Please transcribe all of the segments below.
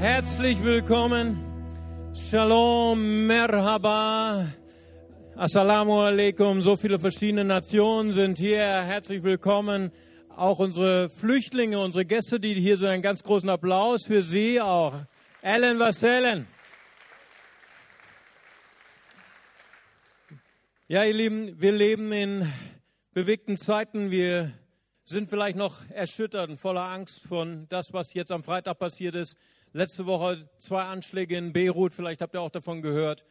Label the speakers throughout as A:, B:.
A: Herzlich willkommen. Shalom, Merhaba. Assalamu alaikum. So viele verschiedene Nationen sind hier. Herzlich willkommen. Auch unsere Flüchtlinge, unsere Gäste, die hier sind. Einen ganz großen Applaus für Sie auch. Ellen Vassellen. Ja, ihr Lieben, wir leben in bewegten Zeiten. Wir sind vielleicht noch erschüttert und voller Angst von das, was jetzt am Freitag passiert ist. Letzte Woche zwei Anschläge in Beirut, vielleicht habt ihr auch davon gehört.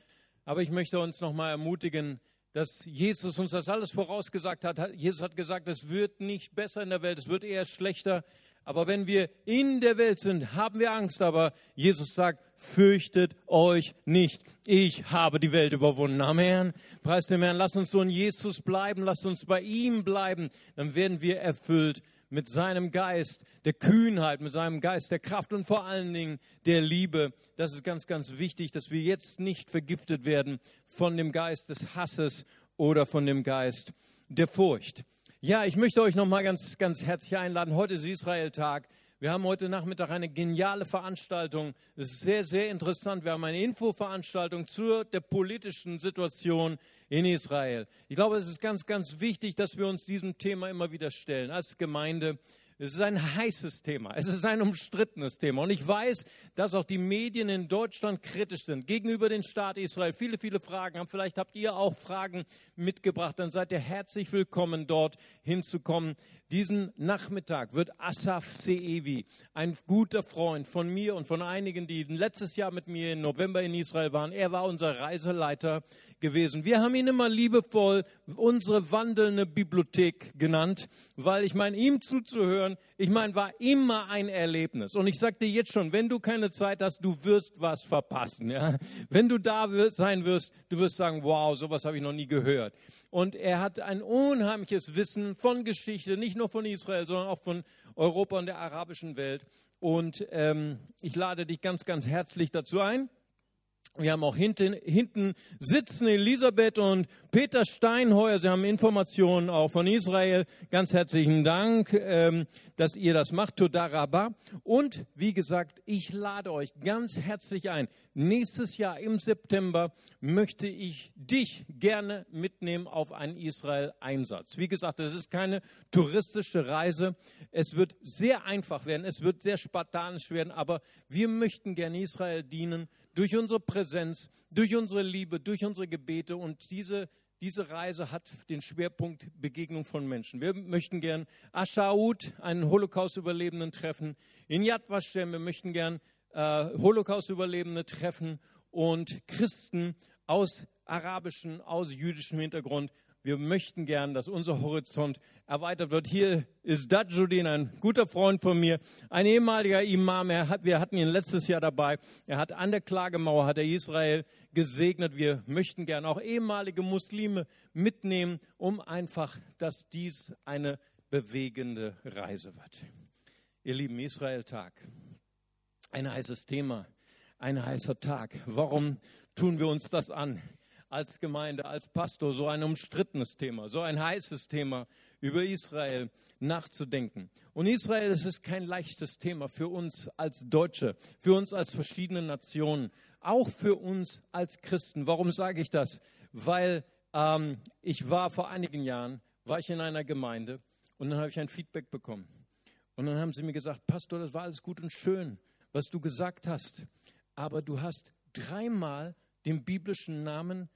A: Aber ich möchte uns nochmal ermutigen, dass Jesus uns das alles vorausgesagt hat. Jesus hat gesagt, es wird nicht besser in der Welt, es wird eher schlechter. Aber wenn wir in der Welt sind, haben wir Angst. Aber Jesus sagt, fürchtet euch nicht. Ich habe die Welt überwunden. Amen. Preis dem Herrn. Lass uns so in Jesus bleiben. Lass uns bei ihm bleiben. Dann werden wir erfüllt mit seinem Geist der Kühnheit, mit seinem Geist der Kraft und vor allen Dingen der Liebe. Das ist ganz, ganz wichtig, dass wir jetzt nicht vergiftet werden von dem Geist des Hasses oder von dem Geist der Furcht. Ja, ich möchte euch nochmal ganz, ganz herzlich einladen. Heute ist Israel-Tag. Wir haben heute Nachmittag eine geniale Veranstaltung. Es ist sehr, sehr interessant. Wir haben eine Infoveranstaltung zur der politischen Situation in Israel. Ich glaube, es ist ganz, ganz wichtig, dass wir uns diesem Thema immer wieder stellen als Gemeinde. Es ist ein heißes Thema. Es ist ein umstrittenes Thema. Und ich weiß, dass auch die Medien in Deutschland kritisch sind gegenüber dem Staat Israel. Viele, viele Fragen haben. Vielleicht habt ihr auch Fragen mitgebracht. Dann seid ihr herzlich willkommen, dort hinzukommen. Diesen Nachmittag wird Asaf Seevi, ein guter Freund von mir und von einigen, die letztes Jahr mit mir im November in Israel waren. Er war unser Reiseleiter gewesen. Wir haben ihn immer liebevoll unsere wandelnde Bibliothek genannt, weil ich meine, ihm zuzuhören, ich meine, war immer ein Erlebnis. Und ich dir jetzt schon, wenn du keine Zeit hast, du wirst was verpassen. Ja? Wenn du da sein wirst, du wirst sagen, wow, sowas habe ich noch nie gehört. Und er hat ein unheimliches Wissen von Geschichte, nicht nur von Israel, sondern auch von Europa und der arabischen Welt. Und ähm, ich lade dich ganz, ganz herzlich dazu ein. Wir haben auch hinten, hinten sitzen Elisabeth und Peter Steinheuer. Sie haben Informationen auch von Israel. Ganz herzlichen Dank, ähm, dass ihr das macht. Todaraba. Und wie gesagt, ich lade euch ganz herzlich ein. Nächstes Jahr im September möchte ich dich gerne mitnehmen auf einen Israel-Einsatz. Wie gesagt, es ist keine touristische Reise. Es wird sehr einfach werden. Es wird sehr spartanisch werden. Aber wir möchten gerne Israel dienen durch unsere Präsenz, durch unsere Liebe, durch unsere Gebete. Und diese, diese Reise hat den Schwerpunkt Begegnung von Menschen. Wir möchten gern Aschaud, einen Holocaust-Überlebenden, treffen. In Yad Vashem, wir möchten gern äh, Holocaust-Überlebende treffen und Christen aus arabischem, aus jüdischem Hintergrund wir möchten gern, dass unser Horizont erweitert wird. Hier ist Dajudin, ein guter Freund von mir, ein ehemaliger Imam. Hat, wir hatten ihn letztes Jahr dabei. Er hat an der Klagemauer, hat er Israel gesegnet. Wir möchten gern auch ehemalige Muslime mitnehmen, um einfach, dass dies eine bewegende Reise wird. Ihr lieben Israel-Tag, ein heißes Thema, ein heißer Tag. Warum tun wir uns das an? Als Gemeinde, als Pastor so ein umstrittenes Thema, so ein heißes Thema über Israel nachzudenken. Und Israel, das ist kein leichtes Thema für uns als Deutsche, für uns als verschiedene Nationen, auch für uns als Christen. Warum sage ich das? Weil ähm, ich war vor einigen Jahren, war ich in einer Gemeinde und dann habe ich ein Feedback bekommen. Und dann haben sie mir gesagt, Pastor, das war alles gut und schön, was du gesagt hast. Aber du hast dreimal den biblischen Namen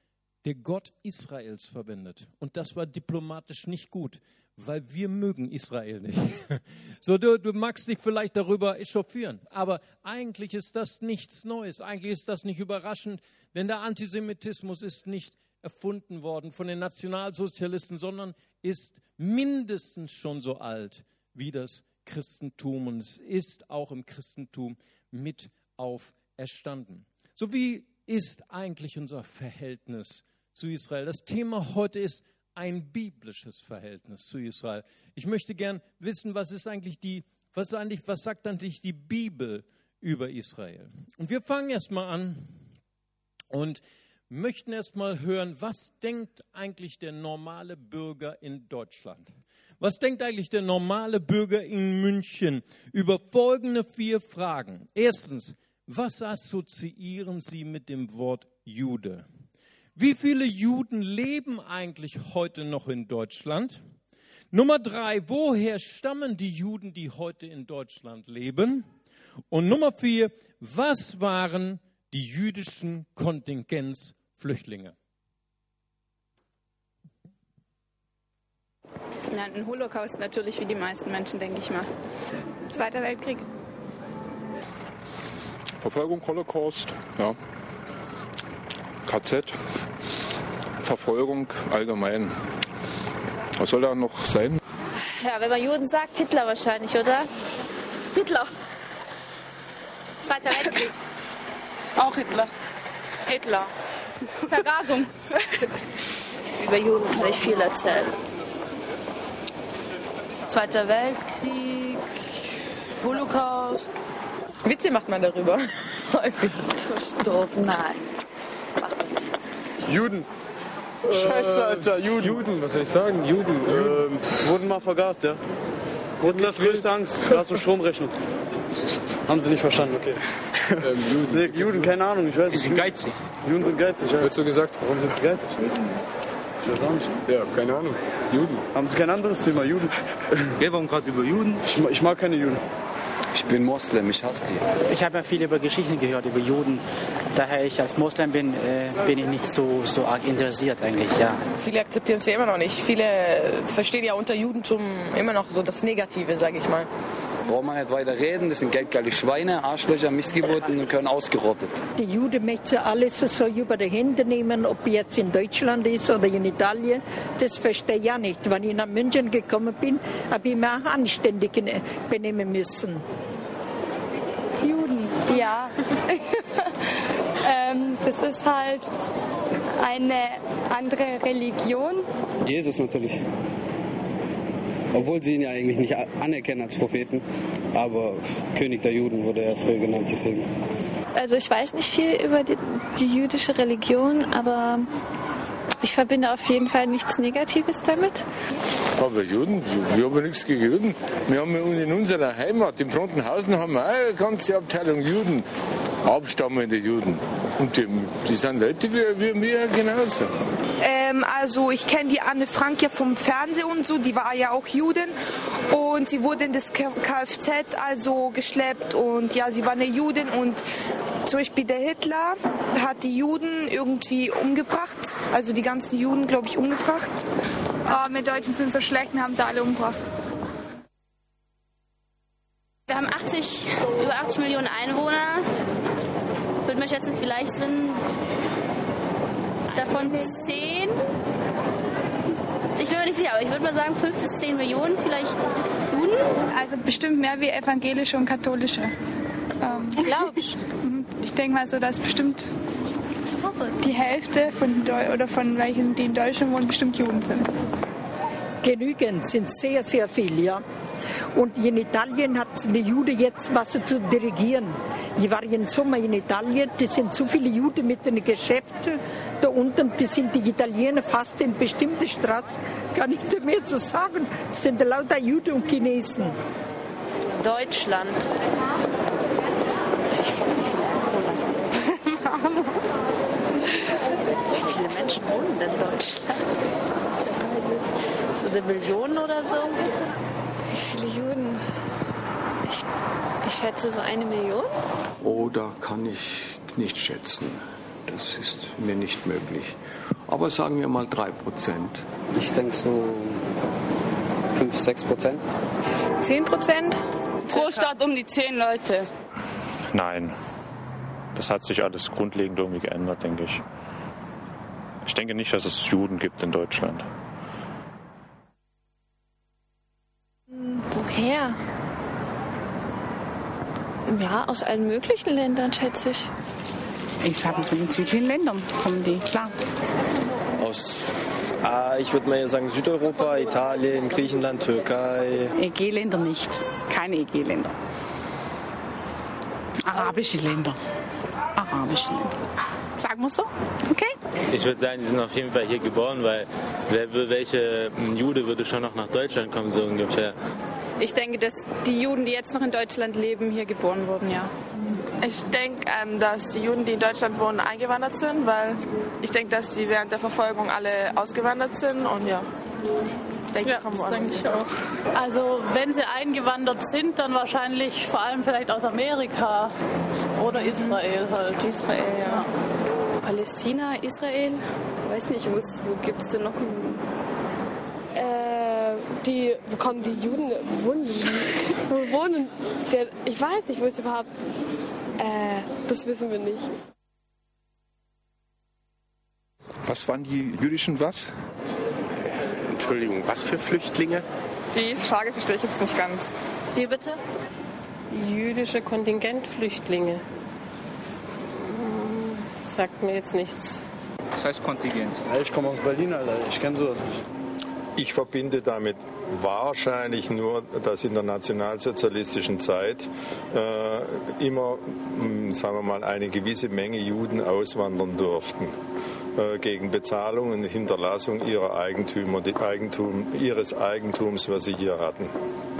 A: der Gott Israels verwendet. Und das war diplomatisch nicht gut, weil wir mögen Israel nicht. So, du, du magst dich vielleicht darüber echauffieren, aber eigentlich ist das nichts Neues. Eigentlich ist das nicht überraschend, denn der Antisemitismus ist nicht erfunden worden von den Nationalsozialisten, sondern ist mindestens schon so alt wie das Christentum und es ist auch im Christentum mit auferstanden. So wie ist eigentlich unser Verhältnis zu Israel. Das Thema heute ist ein biblisches Verhältnis zu Israel. Ich möchte gern wissen, was ist eigentlich die, was, eigentlich, was sagt eigentlich die Bibel über Israel? Und wir fangen erstmal an und möchten erstmal hören, was denkt eigentlich der normale Bürger in Deutschland? Was denkt eigentlich der normale Bürger in München über folgende vier Fragen? Erstens, Was assoziieren Sie mit dem Wort Jude? Wie viele Juden leben eigentlich heute noch in Deutschland? Nummer drei, woher stammen die Juden, die heute in Deutschland leben? Und Nummer vier, was waren die jüdischen Kontingenzflüchtlinge?
B: Na, ein Holocaust natürlich, wie die meisten Menschen, denke ich mal. Zweiter Weltkrieg.
C: Verfolgung, Holocaust, ja. KZ, Verfolgung allgemein. Was soll da noch sein?
B: Ja, wenn man Juden sagt, Hitler wahrscheinlich, oder? Hitler. Zweiter Weltkrieg.
D: Auch Hitler.
B: Hitler. Vergasung. Über Juden kann ich viel erzählen. Zweiter Weltkrieg, Holocaust.
D: Witze macht man darüber.
B: So doof, nein.
E: Juden. Scheiße, Alter, Juden.
F: Juden, was soll ich sagen? Juden.
E: Ähm, wurden mal vergast, ja. Hitlers größte Angst, Gas- und Stromrechnung. Haben Sie nicht verstanden, okay.
F: Ähm, Juden.
E: Nee, Juden, keine Ahnung, ich weiß nicht.
F: Die sind geizig.
E: Juden sind geizig, ja.
F: Wird so gesagt.
E: Warum sind sie geizig? Ich weiß auch nicht.
F: Ja, keine Ahnung. Juden.
E: Haben Sie kein anderes Thema, Juden?
G: Wir waren gerade über Juden.
E: Ich, ich mag keine Juden.
G: Ich bin Moslem, ich hasse die.
H: Ich habe ja viel über Geschichten gehört, über Juden. Daher ich als Moslem bin, äh, bin ich nicht so, so arg interessiert eigentlich, ja.
D: Viele akzeptieren es ja immer noch nicht. Viele verstehen ja unter Judentum immer noch so das Negative, sage ich mal.
G: Braucht man nicht weiter reden, das sind geldgeile Schweine, Arschlöcher, Missgeburten und können ausgerottet.
I: Die Juden möchten alles so über die Hände nehmen, ob jetzt in Deutschland ist oder in Italien. Das verstehe ich ja nicht. Wenn ich nach München gekommen bin, habe ich mich auch anständig benehmen müssen.
B: Juden, ja. ähm, das ist halt eine andere Religion.
J: Jesus natürlich. Obwohl sie ihn ja eigentlich nicht anerkennen als Propheten. Aber König der Juden wurde er früher genannt, deswegen.
B: Also ich weiß nicht viel über die, die jüdische Religion, aber ich verbinde auf jeden Fall nichts Negatives damit.
C: Aber Juden, wir haben nichts gegen Juden. Wir haben in unserer Heimat, in Frontenhausen, haben wir auch eine ganze Abteilung Juden, abstammende Juden. Und die, die sind Leute wie, wie wir genauso.
K: Ähm, also ich kenne die Anne Frank ja vom Fernsehen und so, die war ja auch Judin und sie wurde in das Kfz also geschleppt und ja, sie war eine Judin und zum Beispiel der Hitler hat die Juden irgendwie umgebracht, also die ganzen Juden, glaube ich, umgebracht.
B: Oh, wir Deutschen sind so schlecht, wir haben sie alle umgebracht. Wir haben 80, über 80 Millionen Einwohner. Ich würde mal schätzen, vielleicht sind davon 10. Ich bin mir nicht sicher, aber ich würde mal sagen 5 bis 10 Millionen vielleicht Juden.
L: Also bestimmt mehr wie evangelische und katholische. Ähm,
B: Glaubst
L: Ich denke mal so, dass bestimmt die Hälfte von Deu oder von welchen, die in Deutschland wohnen, bestimmt Juden sind.
I: Genügend sind sehr, sehr viel, ja. Und in Italien hat die Jude jetzt was zu dirigieren. Ich war im Sommer in Italien, das sind so viele Juden mit den Geschäften da unten, die sind die Italiener fast in bestimmte Straßen, gar nicht mehr zu sagen, das sind lauter Juden und Chinesen.
B: Deutschland. Wie viele Menschen wohnen denn in Deutschland? So eine Million oder so? Wie viele Juden? Ich, ich schätze so eine Million.
M: Oh, da kann ich nicht schätzen. Das ist mir nicht möglich. Aber sagen wir mal drei Prozent.
J: Ich denke so 5, 6 Prozent.
D: 10 Prozent? Großstadt um die 10 Leute.
N: Nein. Das hat sich alles grundlegend irgendwie geändert, denke ich. Ich denke nicht, dass es Juden gibt in Deutschland.
B: Woher? Ja, aus allen möglichen Ländern, schätze ich.
O: Ich sage von den südlichen Ländern kommen die, klar.
P: Aus, ah, ich würde mal sagen Südeuropa, Italien, Griechenland, Türkei.
O: EG-Länder nicht. Keine EG-Länder. Arabische Länder. Arabische Länder. Sagen wir so? Okay?
Q: Ich würde sagen, die sind auf jeden Fall hier geboren, weil wer, welche ein Jude würde schon noch nach Deutschland kommen, so ungefähr.
B: Ich denke, dass die Juden, die jetzt noch in Deutschland leben, hier geboren wurden, ja.
D: Ich denke, ähm, dass die Juden, die in Deutschland wohnen, eingewandert sind, weil ich denke, dass sie während der Verfolgung alle ausgewandert sind und ja. Ich denke,
O: Ja,
D: die kommen
O: das
D: woanders
O: denke ich auch. Also wenn sie eingewandert sind, dann wahrscheinlich vor allem vielleicht aus Amerika oder Israel halt.
D: Israel, ja.
R: Palästina, Israel, weiß nicht, wo, wo gibt es denn noch einen
S: die, wo kommen die Juden, wo wohnen? Wo wohnen, der, ich weiß nicht, wo es überhaupt, äh, das wissen wir nicht.
T: Was waren die jüdischen was? Entschuldigung, was für Flüchtlinge?
D: Die Frage verstehe ich jetzt nicht ganz.
R: Wie bitte?
U: Jüdische Kontingentflüchtlinge. Hm, Sagt mir jetzt nichts.
E: Das heißt Kontingent. Ich komme aus Berlin, Alter. Ich kenne sowas nicht.
V: Ich verbinde damit wahrscheinlich nur, dass in der nationalsozialistischen Zeit äh, immer, mh, sagen wir mal, eine gewisse Menge Juden auswandern durften äh, gegen Bezahlung und Hinterlassung ihrer Eigentümer, die Eigentum, ihres Eigentums, was sie hier hatten.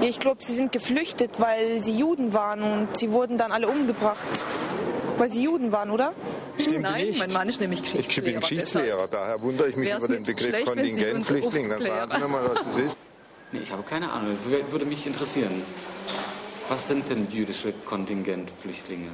K: Ich glaube, sie sind geflüchtet, weil sie Juden waren und sie wurden dann alle umgebracht, weil sie Juden waren, oder?
V: Stimmt
W: Nein,
V: nicht.
W: mein Mann ist nämlich
V: Ich bin
W: Geschichtslehrer.
V: Geschichtslehrer, daher wundere ich mich
W: Wär's
V: über den Begriff Kontingentflüchtling. Dann sagen Sie mir mal, was das ist.
X: Nee, ich habe keine Ahnung. Wür- Würde mich interessieren. Was sind denn jüdische Kontingentflüchtlinge?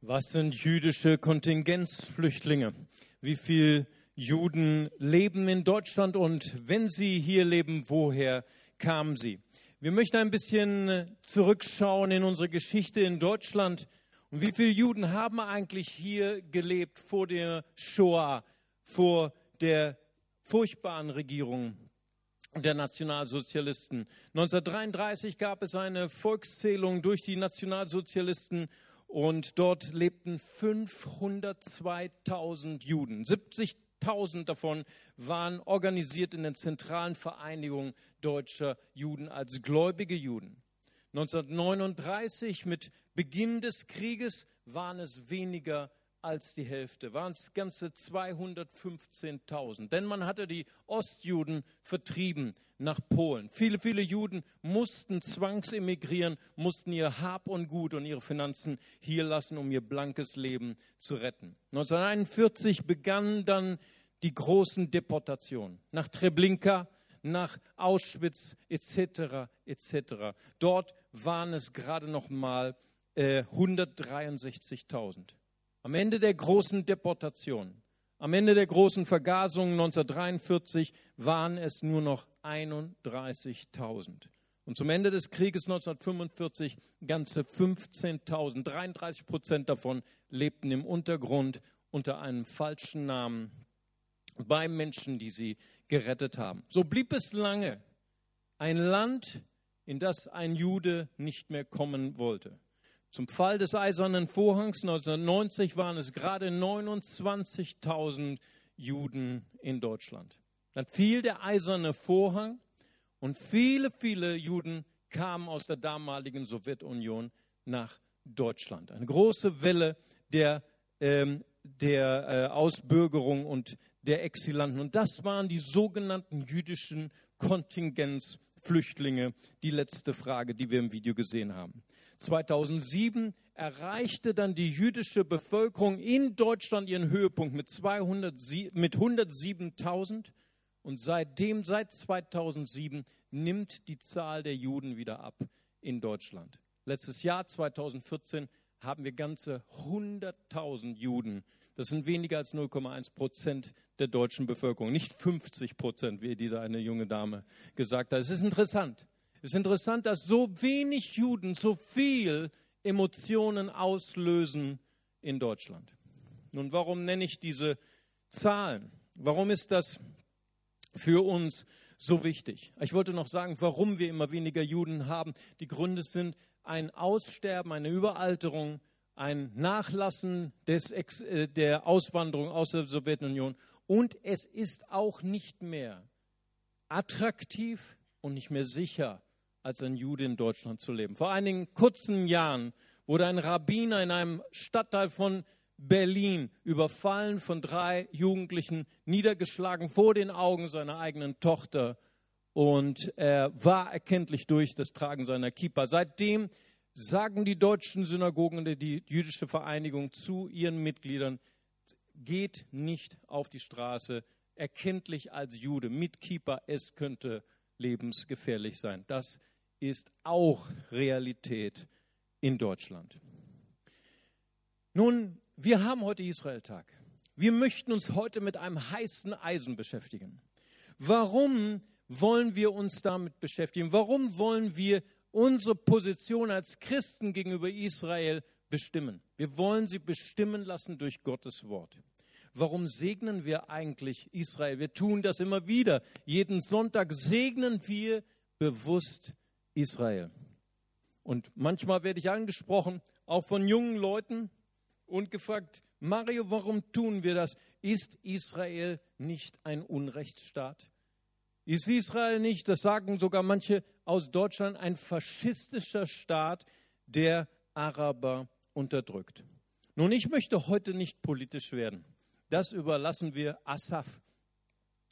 A: Was sind jüdische Kontingenzflüchtlinge? Wie viele Juden leben in Deutschland und wenn sie hier leben, woher kamen sie? Wir möchten ein bisschen zurückschauen in unsere Geschichte in Deutschland. Und wie viele Juden haben eigentlich hier gelebt vor der Shoah, vor der furchtbaren Regierung der Nationalsozialisten. 1933 gab es eine Volkszählung durch die Nationalsozialisten und dort lebten 502.000 Juden. 70.000 davon waren organisiert in den zentralen Vereinigungen deutscher Juden als gläubige Juden. 1939 mit Beginn des Krieges waren es weniger als die Hälfte, waren es ganze 215.000. Denn man hatte die Ostjuden vertrieben nach Polen. Viele, viele Juden mussten zwangsemigrieren, mussten ihr Hab und Gut und ihre Finanzen hier lassen, um ihr blankes Leben zu retten. 1941 begannen dann die großen Deportationen nach Treblinka, nach Auschwitz etc. etc. Dort waren es gerade noch mal äh, 163.000. Am Ende der großen Deportation, am Ende der großen Vergasung 1943 waren es nur noch 31.000. Und zum Ende des Krieges 1945 ganze 15.000. 33 Prozent davon lebten im Untergrund unter einem falschen Namen bei Menschen, die sie gerettet haben. So blieb es lange ein Land, in das ein Jude nicht mehr kommen wollte. Zum Fall des Eisernen Vorhangs 1990 waren es gerade 29.000 Juden in Deutschland. Dann fiel der Eiserne Vorhang und viele, viele Juden kamen aus der damaligen Sowjetunion nach Deutschland. Eine große Welle der, ähm, der äh, Ausbürgerung und der Exilanten. Und das waren die sogenannten jüdischen Kontingenzflüchtlinge. Die letzte Frage, die wir im Video gesehen haben. 2007 erreichte dann die jüdische Bevölkerung in Deutschland ihren Höhepunkt mit, 200, mit 107.000 und seitdem, seit 2007, nimmt die Zahl der Juden wieder ab in Deutschland. Letztes Jahr, 2014, haben wir ganze 100.000 Juden. Das sind weniger als 0,1 Prozent der deutschen Bevölkerung, nicht 50 Prozent, wie diese eine junge Dame gesagt hat. Es ist interessant. Es ist interessant, dass so wenig Juden so viel Emotionen auslösen in Deutschland. Nun, warum nenne ich diese Zahlen? Warum ist das für uns so wichtig? Ich wollte noch sagen, warum wir immer weniger Juden haben. Die Gründe sind ein Aussterben, eine Überalterung, ein Nachlassen des äh, der Auswanderung aus der Sowjetunion und es ist auch nicht mehr attraktiv und nicht mehr sicher, als ein Jude in Deutschland zu leben. Vor einigen kurzen Jahren wurde ein Rabbiner in einem Stadtteil von Berlin überfallen von drei Jugendlichen, niedergeschlagen vor den Augen seiner eigenen Tochter und er war erkenntlich durch das Tragen seiner Kippa. Seitdem sagen die deutschen Synagogen und die jüdische Vereinigung zu ihren Mitgliedern, geht nicht auf die Straße, erkenntlich als Jude, mit Kippa, es könnte lebensgefährlich sein. Das ist auch Realität in Deutschland. Nun, wir haben heute Israeltag. Wir möchten uns heute mit einem heißen Eisen beschäftigen. Warum wollen wir uns damit beschäftigen? Warum wollen wir unsere Position als Christen gegenüber Israel bestimmen? Wir wollen sie bestimmen lassen durch Gottes Wort. Warum segnen wir eigentlich Israel? Wir tun das immer wieder. Jeden Sonntag segnen wir bewusst Israel. Und manchmal werde ich angesprochen, auch von jungen Leuten, und gefragt, Mario, warum tun wir das? Ist Israel nicht ein Unrechtsstaat? Ist Israel nicht, das sagen sogar manche aus Deutschland, ein faschistischer Staat, der Araber unterdrückt? Nun, ich möchte heute nicht politisch werden. Das überlassen wir Asaf,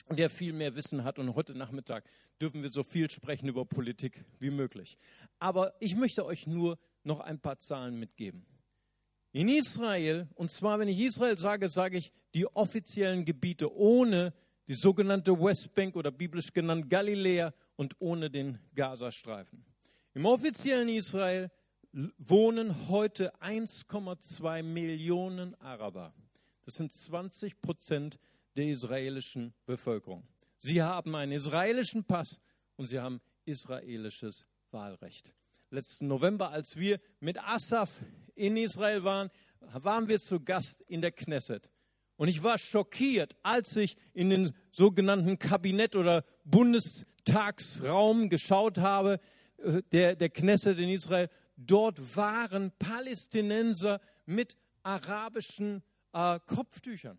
A: der viel mehr Wissen hat. Und heute Nachmittag dürfen wir so viel sprechen über Politik wie möglich. Aber ich möchte euch nur noch ein paar Zahlen mitgeben. In Israel, und zwar wenn ich Israel sage, sage ich die offiziellen Gebiete ohne die sogenannte Westbank oder biblisch genannt Galiläa und ohne den Gazastreifen. Im offiziellen Israel wohnen heute 1,2 Millionen Araber. Das sind 20 Prozent der israelischen Bevölkerung. Sie haben einen israelischen Pass und sie haben israelisches Wahlrecht. Letzten November, als wir mit Asaf in Israel waren, waren wir zu Gast in der Knesset. Und ich war schockiert, als ich in den sogenannten Kabinett- oder Bundestagsraum geschaut habe, äh, der, der Knesset in Israel. Dort waren Palästinenser mit arabischen äh, Kopftüchern.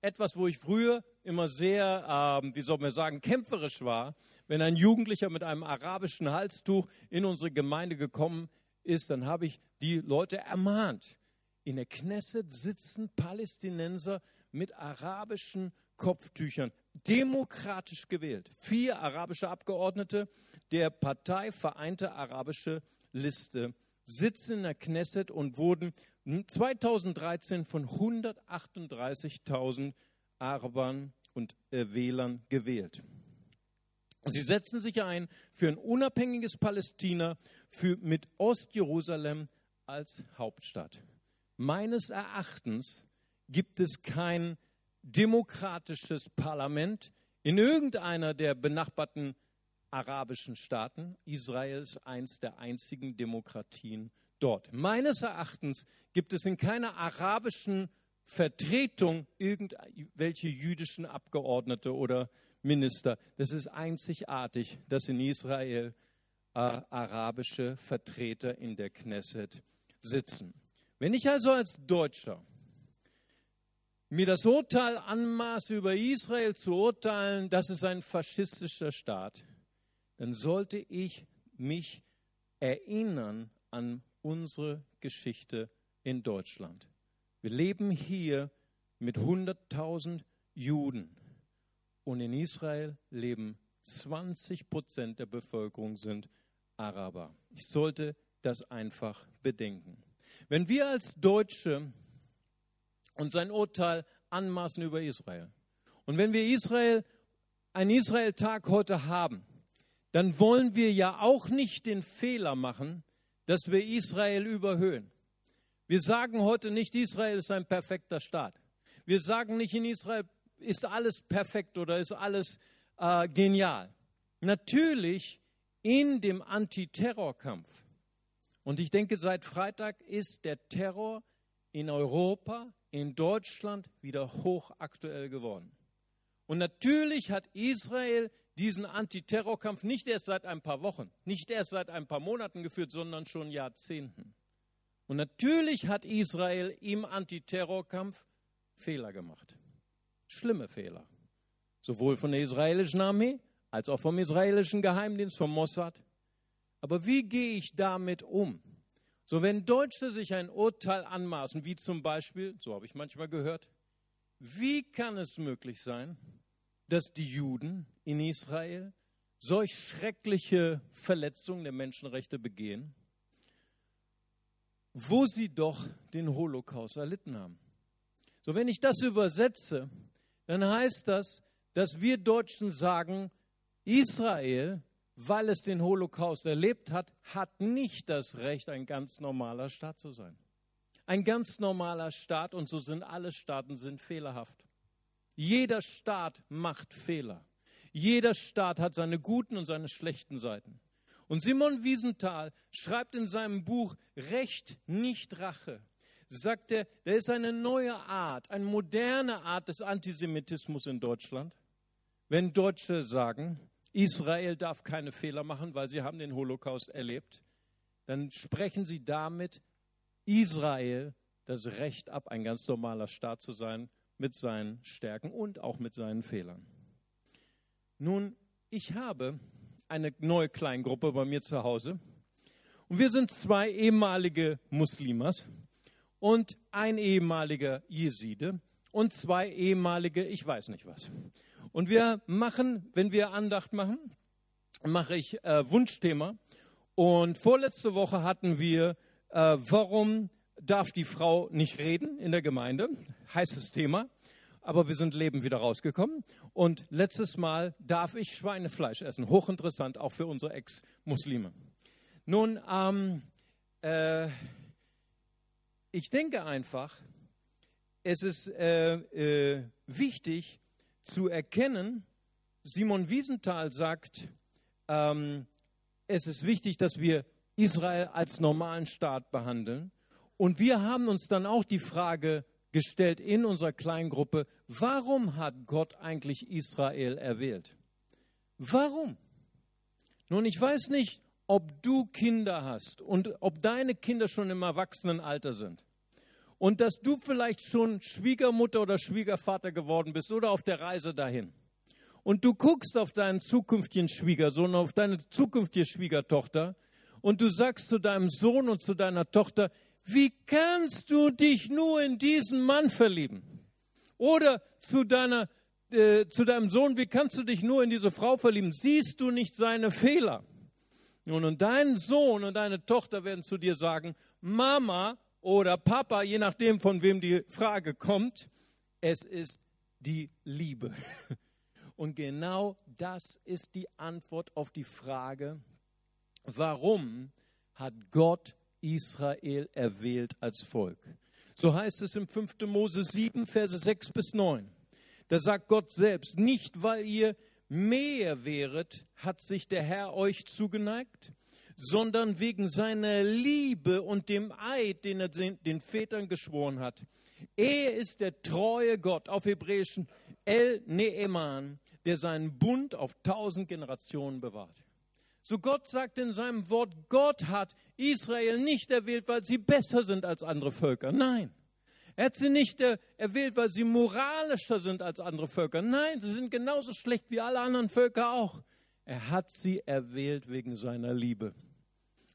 A: Etwas, wo ich früher immer sehr, äh, wie soll man sagen, kämpferisch war. Wenn ein Jugendlicher mit einem arabischen Halstuch in unsere Gemeinde gekommen ist, dann habe ich die Leute ermahnt. In der Knesset sitzen Palästinenser mit arabischen Kopftüchern, demokratisch gewählt. Vier arabische Abgeordnete der Partei Vereinte Arabische Liste sitzen in der Knesset und wurden 2013 von 138.000 Arabern und äh, Wählern gewählt. Sie setzen sich ein für ein unabhängiges Palästina für, mit Ostjerusalem als Hauptstadt. Meines Erachtens gibt es kein demokratisches Parlament in irgendeiner der benachbarten arabischen Staaten. Israel ist eins der einzigen Demokratien dort. Meines Erachtens gibt es in keiner arabischen Vertretung irgendwelche jüdischen Abgeordnete oder Minister. Das ist einzigartig, dass in Israel äh, arabische Vertreter in der Knesset sitzen. Wenn ich also als Deutscher mir das Urteil anmaße, über Israel zu urteilen, das ist ein faschistischer Staat, dann sollte ich mich erinnern an unsere Geschichte in Deutschland. Wir leben hier mit 100.000 Juden und in Israel leben 20 Prozent der Bevölkerung sind Araber. Ich sollte das einfach bedenken. Wenn wir als Deutsche uns ein Urteil anmaßen über Israel und wenn wir Israel, einen Israel-Tag heute haben, dann wollen wir ja auch nicht den Fehler machen, dass wir Israel überhöhen. Wir sagen heute nicht, Israel ist ein perfekter Staat. Wir sagen nicht, in Israel ist alles perfekt oder ist alles äh, genial. Natürlich in dem Antiterrorkampf. Und ich denke, seit Freitag ist der Terror in Europa, in Deutschland wieder hochaktuell geworden. Und natürlich hat Israel diesen Antiterrorkampf nicht erst seit ein paar Wochen, nicht erst seit ein paar Monaten geführt, sondern schon Jahrzehnten. Und natürlich hat Israel im Antiterrorkampf Fehler gemacht. Schlimme Fehler. Sowohl von der israelischen Armee als auch vom israelischen Geheimdienst, vom Mossad. Aber wie gehe ich damit um? So, wenn Deutsche sich ein Urteil anmaßen, wie zum Beispiel, so habe ich manchmal gehört, wie kann es möglich sein, dass die Juden in Israel solch schreckliche Verletzungen der Menschenrechte begehen? wo sie doch den Holocaust erlitten haben. So, wenn ich das übersetze, dann heißt das, dass wir Deutschen sagen, Israel, weil es den Holocaust erlebt hat, hat nicht das Recht, ein ganz normaler Staat zu sein. Ein ganz normaler Staat, und so sind alle Staaten, sind fehlerhaft. Jeder Staat macht Fehler. Jeder Staat hat seine guten und seine schlechten Seiten. Und Simon Wiesenthal schreibt in seinem Buch Recht, nicht Rache, sagt er, da ist eine neue Art, eine moderne Art des Antisemitismus in Deutschland. Wenn Deutsche sagen, Israel darf keine Fehler machen, weil sie haben den Holocaust erlebt, dann sprechen sie damit Israel das Recht ab, ein ganz normaler Staat zu sein, mit seinen Stärken und auch mit seinen Fehlern. Nun, ich habe eine neue Kleingruppe bei mir zu Hause und wir sind zwei ehemalige Muslimas und ein ehemaliger Jeside und zwei ehemalige, ich weiß nicht was. Und wir machen, wenn wir Andacht machen, mache ich äh, Wunschthema. Und vorletzte Woche hatten wir, äh, warum darf die Frau nicht reden in der Gemeinde? Heißes Thema. Aber wir sind Leben wieder rausgekommen. Und letztes Mal darf ich Schweinefleisch essen. Hochinteressant, auch für unsere Ex-Muslime. Nun, ähm, äh, ich denke einfach, es ist äh, äh, wichtig zu erkennen, Simon Wiesenthal sagt, ähm, es ist wichtig, dass wir Israel als normalen Staat behandeln. Und wir haben uns dann auch die Frage gestellt in unserer Kleingruppe, warum hat Gott eigentlich Israel erwählt? Warum? Nun, ich weiß nicht, ob du Kinder hast und ob deine Kinder schon im Erwachsenenalter sind und dass du vielleicht schon Schwiegermutter oder Schwiegervater geworden bist oder auf der Reise dahin. Und du guckst auf deinen zukünftigen Schwiegersohn, auf deine zukünftige Schwiegertochter und du sagst zu deinem Sohn und zu deiner Tochter, wie kannst du dich nur in diesen Mann verlieben? Oder zu deiner äh, zu deinem Sohn, wie kannst du dich nur in diese Frau verlieben? Siehst du nicht seine Fehler? Nun, und dein Sohn und deine Tochter werden zu dir sagen, Mama oder Papa, je nachdem, von wem die Frage kommt, es ist die Liebe. Und genau das ist die Antwort auf die Frage, warum hat Gott Israel erwählt als Volk? So heißt es im 5. Mose 7, Verse 6 bis 9. Da sagt Gott selbst, nicht weil ihr mehr wäret, hat sich der Herr euch zugeneigt, sondern wegen seiner Liebe und dem Eid, den er den Vätern geschworen hat. Er ist der treue Gott, auf Hebräischen El Neeman, der seinen Bund auf tausend Generationen bewahrt. So Gott sagt in seinem Wort, Gott hat Israel nicht erwählt, weil sie besser sind als andere Völker. Nein. Er hat sie nicht erwählt, weil sie moralischer sind als andere Völker. Nein, sie sind genauso schlecht wie alle anderen Völker auch. Er hat sie erwählt wegen seiner Liebe.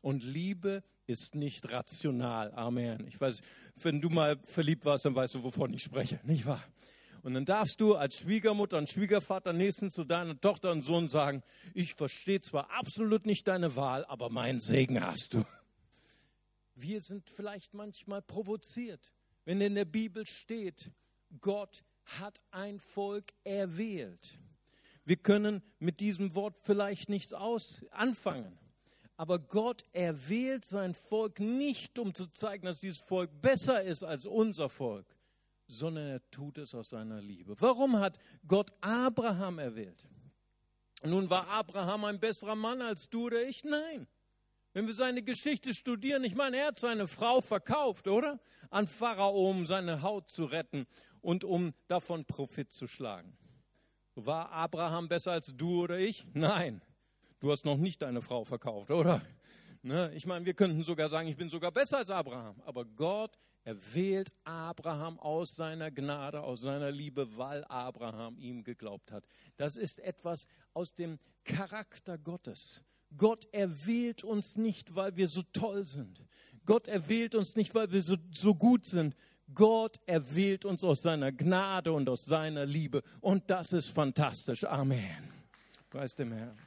A: Und Liebe ist nicht rational. Amen. Ich weiß, wenn du mal verliebt warst, dann weißt du, wovon ich spreche, nicht wahr? Und dann darfst du als Schwiegermutter und Schwiegervater nächstens zu deiner Tochter und Sohn sagen, ich verstehe zwar absolut nicht deine Wahl, aber meinen Segen hast du. Wir sind vielleicht manchmal provoziert wenn in der Bibel steht, Gott hat ein Volk erwählt. Wir können mit diesem Wort vielleicht nichts aus anfangen. Aber Gott erwählt sein Volk nicht, um zu zeigen, dass dieses Volk besser ist als unser Volk, sondern er tut es aus seiner Liebe. Warum hat Gott Abraham erwählt? Nun war Abraham ein besserer Mann als du oder ich? Nein. Wenn wir seine Geschichte studieren, ich meine, er hat seine Frau verkauft, oder? An Pharao, um seine Haut zu retten und um davon Profit zu schlagen. War Abraham besser als du oder ich? Nein. Du hast noch nicht deine Frau verkauft, oder? Ne? Ich meine, wir könnten sogar sagen, ich bin sogar besser als Abraham. Aber Gott erwählt Abraham aus seiner Gnade, aus seiner Liebe, weil Abraham ihm geglaubt hat. Das ist etwas aus dem Charakter Gottes. Gott erwählt uns nicht, weil wir so toll sind. Gott erwählt uns nicht, weil wir so, so gut sind. Gott erwählt uns aus seiner Gnade und aus seiner Liebe. Und das ist fantastisch. Amen. Preis dem Herrn.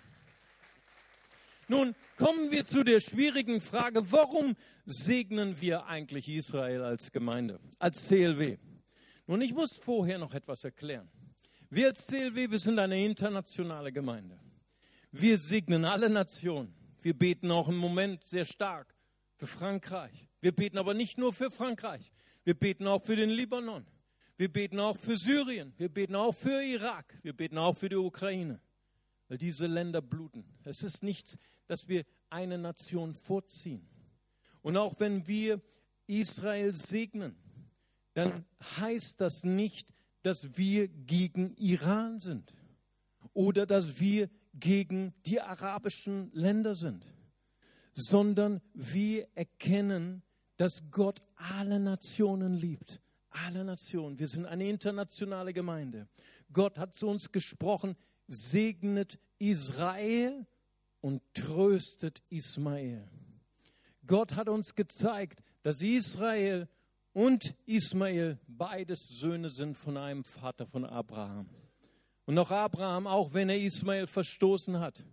A: Nun kommen wir zu der schwierigen Frage, warum segnen wir eigentlich Israel als Gemeinde, als CLW? Nun, ich muss vorher noch etwas erklären. Wir als CLW, wir sind eine internationale Gemeinde. Wir segnen alle Nationen. Wir beten auch im Moment sehr stark für Frankreich. Wir beten aber nicht nur für Frankreich. Wir beten auch für den Libanon. Wir beten auch für Syrien. Wir beten auch für Irak. Wir beten auch für die Ukraine. Weil diese Länder bluten. Es ist nichts, dass wir eine Nation vorziehen. Und auch wenn wir Israel segnen, dann heißt das nicht, dass wir gegen Iran sind oder dass wir gegen die arabischen Länder sind, sondern wir erkennen, dass Gott alle Nationen liebt. Alle Nationen. Wir sind eine internationale Gemeinde. Gott hat zu uns gesprochen, segnet Israel und tröstet Ismael. Gott hat uns gezeigt, dass Israel und Ismael beides Söhne sind von einem Vater von Abraham. Und auch Abraham, auch wenn er Ismael verstoßen hat,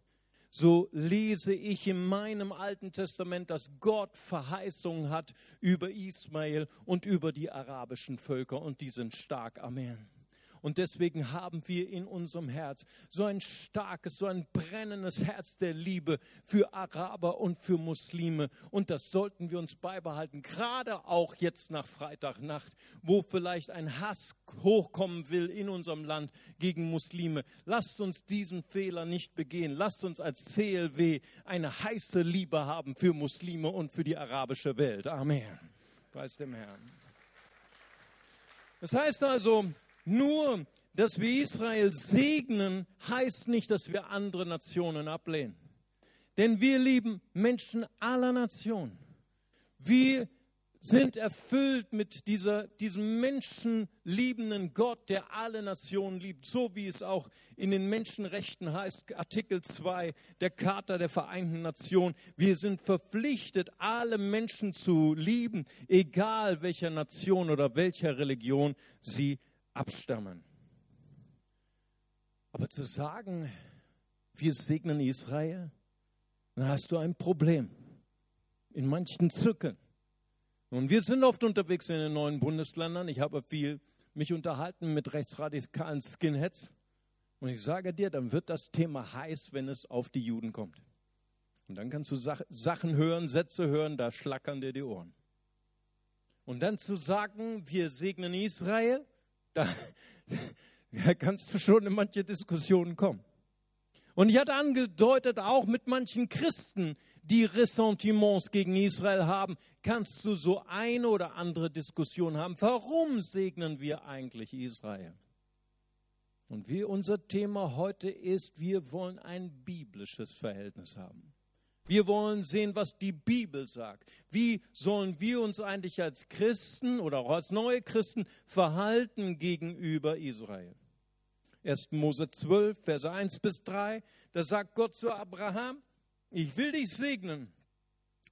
A: so lese ich in meinem Alten Testament, dass Gott Verheißungen hat über Ismael und über die arabischen Völker und die sind stark. Amen. Und deswegen haben wir in unserem Herz so ein starkes, so ein brennendes Herz der Liebe für Araber und für Muslime. Und das sollten wir uns beibehalten, gerade auch jetzt nach Freitagnacht, wo vielleicht ein Hass hochkommen will in unserem Land gegen Muslime. Lasst uns diesen Fehler nicht begehen. Lasst uns als CLW eine heiße Liebe haben für Muslime und für die arabische Welt. Amen. Preis dem Herrn. Das heißt also, nur, dass wir Israel segnen, heißt nicht, dass wir andere Nationen ablehnen. Denn wir lieben Menschen aller Nationen. Wir sind erfüllt mit dieser, diesem menschenliebenden Gott, der alle Nationen liebt, so wie es auch in den Menschenrechten heißt, Artikel 2 der Charta der Vereinten Nationen. Wir sind verpflichtet, alle Menschen zu lieben, egal welcher Nation oder welcher Religion sie abstammen. Aber zu sagen, wir segnen Israel, dann hast du ein Problem. In manchen Zirkeln. Und wir sind oft unterwegs in den neuen Bundesländern. Ich habe viel mich unterhalten mit rechtsradikalen Skinheads. Und ich sage dir, dann wird das Thema heiß, wenn es auf die Juden kommt. Und dann kannst du Sachen hören, Sätze hören, da schlackern dir die Ohren. Und dann zu sagen, wir segnen Israel, da, kannst du schon in manche Diskussionen kommen. Und ich hatte angedeutet, auch mit manchen Christen, die Ressentiments gegen Israel haben, kannst du so eine oder andere Diskussion haben. Warum segnen wir eigentlich Israel? Und wie unser Thema heute ist, wir wollen ein biblisches Verhältnis haben. Wir wollen sehen, was die Bibel sagt. Wie sollen wir uns eigentlich als Christen oder auch als neue Christen verhalten gegenüber Israel? 1. Mose 12, Verse 1 bis 3, da sagt Gott zu Abraham, ich will dich segnen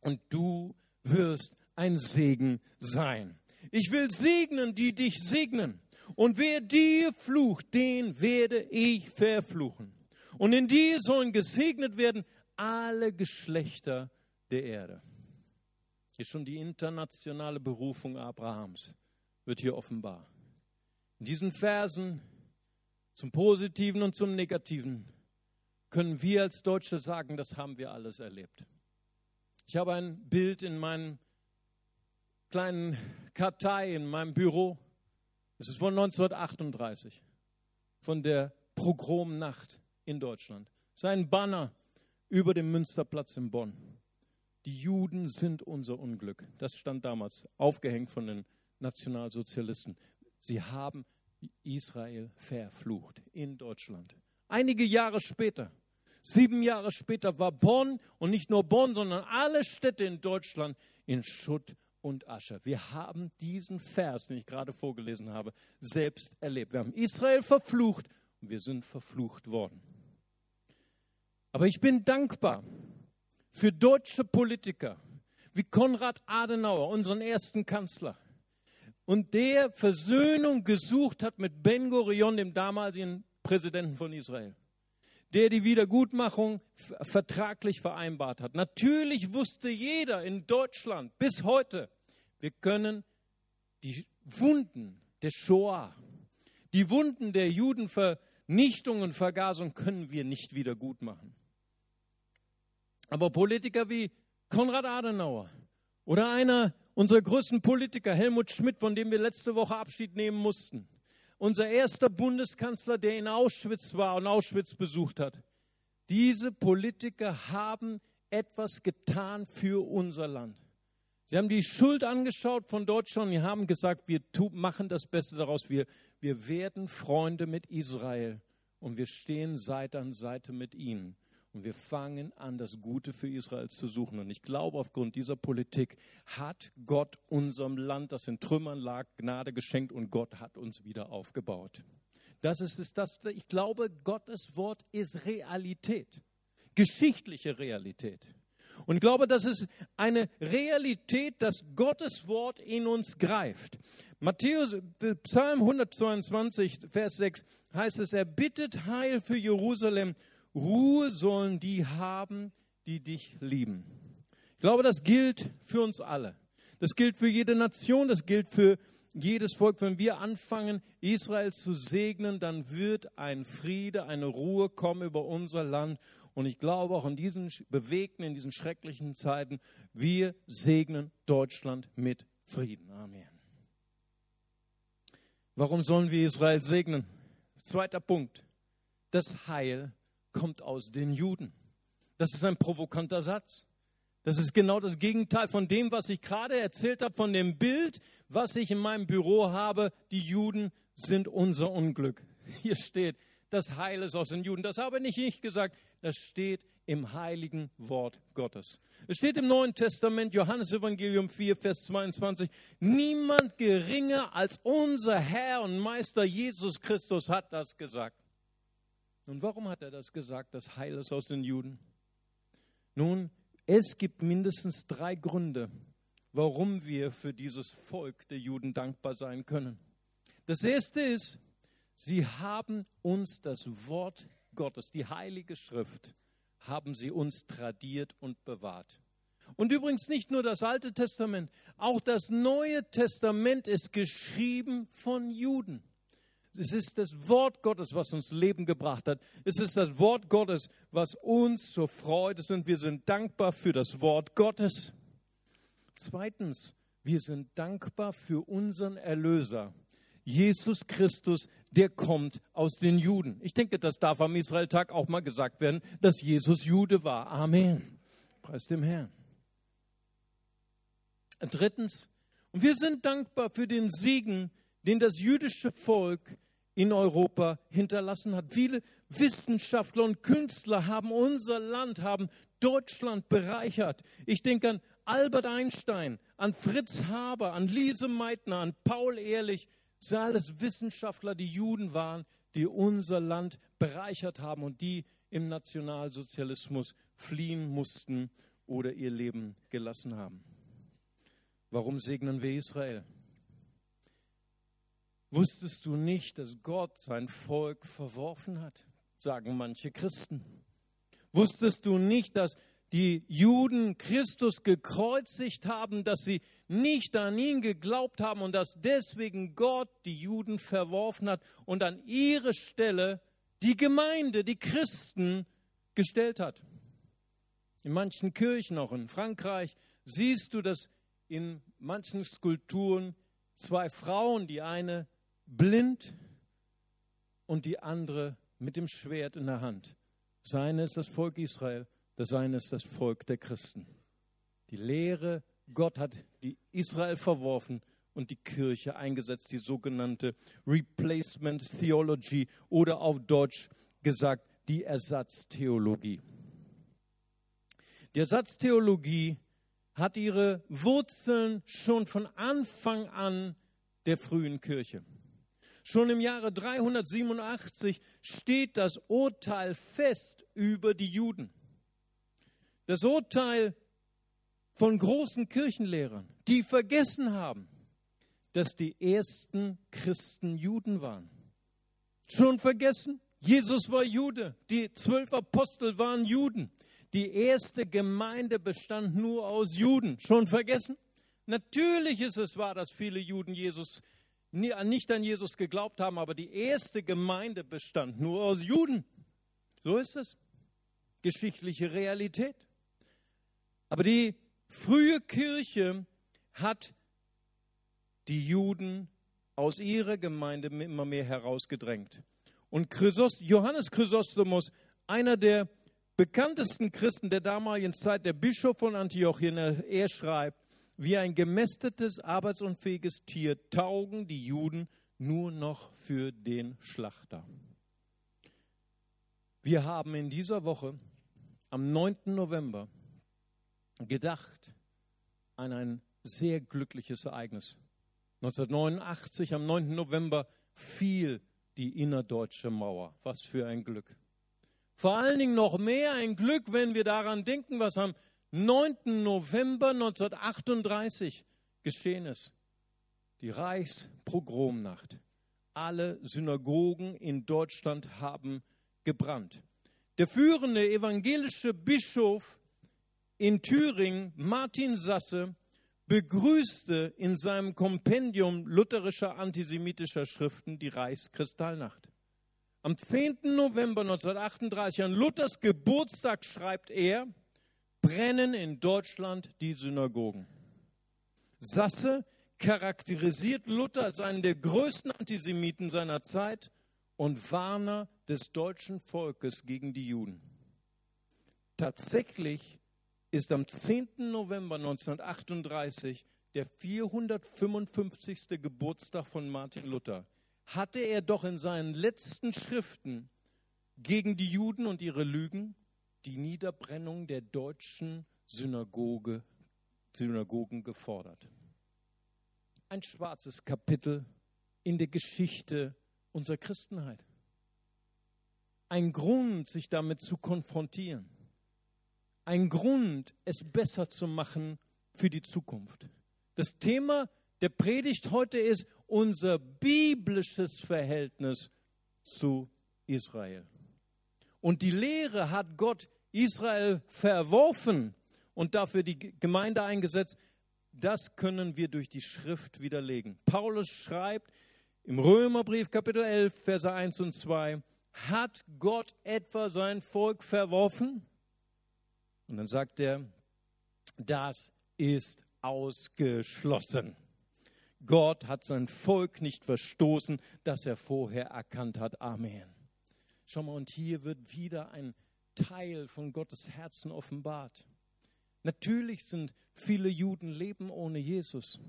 A: und du wirst ein Segen sein. Ich will segnen, die dich segnen. Und wer dir flucht, den werde ich verfluchen. Und in dir sollen gesegnet werden alle Geschlechter der Erde. Hier schon die internationale Berufung Abrahams wird hier offenbar. In diesen Versen zum Positiven und zum Negativen können wir als Deutsche sagen, das haben wir alles erlebt. Ich habe ein Bild in meinem kleinen Kartei, in meinem Büro. Es ist von 1938, von der Progromnacht in Deutschland. Es ist ein Banner über dem Münsterplatz in Bonn. Die Juden sind unser Unglück. Das stand damals aufgehängt von den Nationalsozialisten. Sie haben Israel verflucht in Deutschland. Einige Jahre später, sieben Jahre später, war Bonn und nicht nur Bonn, sondern alle Städte in Deutschland in Schutt und Asche. Wir haben diesen Vers, den ich gerade vorgelesen habe, selbst erlebt. Wir haben Israel verflucht und wir sind verflucht worden. Aber ich bin dankbar für deutsche Politiker wie Konrad Adenauer, unseren ersten Kanzler, und der Versöhnung gesucht hat mit Ben Gurion, dem damaligen Präsidenten von Israel, der die Wiedergutmachung vertraglich vereinbart hat. Natürlich wusste jeder in Deutschland bis heute, wir können die Wunden der Shoah, die Wunden der Judenvernichtung und Vergasung können wir nicht wieder gut machen. Aber Politiker wie Konrad Adenauer oder einer unserer größten Politiker, Helmut Schmidt, von dem wir letzte Woche Abschied nehmen mussten, unser erster Bundeskanzler, der in Auschwitz war und Auschwitz besucht hat, diese Politiker haben etwas getan für unser Land. Sie haben die Schuld angeschaut von Deutschland und haben gesagt, wir machen das Beste daraus. Wir, wir werden Freunde mit Israel und wir stehen Seite an Seite mit ihnen. Und wir fangen an, das Gute für Israel zu suchen. Und ich glaube, aufgrund dieser Politik hat Gott unserem Land, das in Trümmern lag, Gnade geschenkt und Gott hat uns wieder aufgebaut. Das ist es, das, ich glaube, Gottes Wort ist Realität, geschichtliche Realität. Und ich glaube, das ist eine Realität, dass Gottes Wort in uns greift. Matthäus, Psalm 122, Vers 6 heißt es, er bittet Heil für Jerusalem Ruhe sollen die haben, die dich lieben. Ich glaube, das gilt für uns alle. Das gilt für jede Nation, das gilt für jedes Volk. Wenn wir anfangen, Israel zu segnen, dann wird ein Friede, eine Ruhe kommen über unser Land. Und ich glaube auch in diesen bewegten, in diesen schrecklichen Zeiten, wir segnen Deutschland mit Frieden. Amen. Warum sollen wir Israel segnen? Zweiter Punkt. Das Heil kommt aus den Juden. Das ist ein provokanter Satz. Das ist genau das Gegenteil von dem, was ich gerade erzählt habe, von dem Bild, was ich in meinem Büro habe. Die Juden sind unser Unglück. Hier steht, das Heil ist aus den Juden. Das habe nicht ich gesagt, das steht im heiligen Wort Gottes. Es steht im Neuen Testament, Johannes Evangelium 4, Vers 22, niemand geringer als unser Herr und Meister Jesus Christus hat das gesagt. Nun, warum hat er das gesagt, das Heil ist aus den Juden? Nun, es gibt mindestens drei Gründe, warum wir für dieses Volk der Juden dankbar sein können. Das erste ist, sie haben uns das Wort Gottes, die Heilige Schrift, haben sie uns tradiert und bewahrt. Und übrigens nicht nur das Alte Testament, auch das Neue Testament ist geschrieben von Juden. Es ist das Wort Gottes, was uns Leben gebracht hat. Es ist das Wort Gottes, was uns zur Freude ist. Und wir sind dankbar für das Wort Gottes. Zweitens, wir sind dankbar für unseren Erlöser, Jesus Christus, der kommt aus den Juden. Ich denke, das darf am Israeltag auch mal gesagt werden, dass Jesus Jude war. Amen. Preis dem Herrn. Drittens, wir sind dankbar für den Segen, den das jüdische Volk in Europa hinterlassen hat. Viele Wissenschaftler und Künstler haben unser Land, haben Deutschland bereichert. Ich denke an Albert Einstein, an Fritz Haber, an Lise Meitner, an Paul Ehrlich. Das sind alles Wissenschaftler, die Juden waren, die unser Land bereichert haben und die im Nationalsozialismus fliehen mussten oder ihr Leben gelassen haben. Warum segnen wir Israel? Wusstest du nicht, dass Gott sein Volk verworfen hat? Sagen manche Christen. Wusstest du nicht, dass die Juden Christus gekreuzigt haben, dass sie nicht an ihn geglaubt haben und dass deswegen Gott die Juden verworfen hat und an ihre Stelle die Gemeinde, die Christen gestellt hat. In manchen Kirchen, auch in Frankreich, siehst du, dass in manchen Skulpturen zwei Frauen, die eine blind und die andere mit dem Schwert in der Hand. Seine ist das Volk Israel, das seine ist das Volk der Christen. Die Lehre, Gott hat die Israel verworfen und die Kirche eingesetzt, die sogenannte Replacement Theology oder auf Deutsch gesagt die Ersatztheologie. Die Ersatztheologie hat ihre Wurzeln schon von Anfang an der frühen Kirche. Schon im Jahre 387 steht das Urteil fest über die Juden. Das Urteil von großen Kirchenlehrern, die vergessen haben, dass die ersten Christen Juden waren. Schon vergessen? Jesus war Jude. Die zwölf Apostel waren Juden. Die erste Gemeinde bestand nur aus Juden. Schon vergessen? Natürlich ist es wahr, dass viele Juden Jesus nicht an Jesus geglaubt haben, aber die erste Gemeinde bestand nur aus Juden. So ist es. Geschichtliche Realität. Aber die frühe Kirche hat die Juden aus ihrer Gemeinde immer mehr herausgedrängt. Und Chrysos, Johannes Chrysostomus, einer der bekanntesten Christen der damaligen Zeit, der Bischof von Antiochien, er schreibt, wie ein gemästetes, arbeitsunfähiges Tier taugen die Juden nur noch für den Schlachter. Wir haben in dieser Woche am 9. November gedacht an ein sehr glückliches Ereignis. 1989, am 9. November, fiel die innerdeutsche Mauer. Was für ein Glück. Vor allen Dingen noch mehr ein Glück, wenn wir daran denken, was am 9. November 1938 geschehen ist. Die Reichspogromnacht. Alle Synagogen in Deutschland haben gebrannt. Der führende evangelische Bischof in Thüringen, Martin Sasse, begrüßte in seinem Kompendium lutherischer antisemitischer Schriften die Reichskristallnacht. Am 10. November 1938, an Luthers Geburtstag, schreibt er, brennen in Deutschland die Synagogen. Sasse charakterisiert Luther als einen der größten Antisemiten seiner Zeit und Warner des deutschen Volkes gegen die Juden. Tatsächlich ist am 10. November 1938 der 455. Geburtstag von Martin Luther. Hatte er doch in seinen letzten Schriften gegen die Juden und ihre Lügen die Niederbrennung der deutschen Synagoge, Synagogen gefordert. Ein schwarzes Kapitel in der Geschichte unserer Christenheit. Ein Grund, sich damit zu konfrontieren. Ein Grund, es besser zu machen für die Zukunft. Das Thema der Predigt heute ist unser biblisches Verhältnis zu Israel. Und die Lehre hat Gott Israel verworfen und dafür die Gemeinde eingesetzt, das können wir durch die Schrift widerlegen. Paulus schreibt im Römerbrief Kapitel 11, Verse 1 und 2, hat Gott etwa sein Volk verworfen? Und dann sagt er, das ist ausgeschlossen. Gott hat sein Volk nicht verstoßen, das er vorher erkannt hat. Amen. Schau mal, und hier wird wieder ein Teil von Gottes Herzen offenbart. Natürlich sind viele Juden leben ohne Jesus.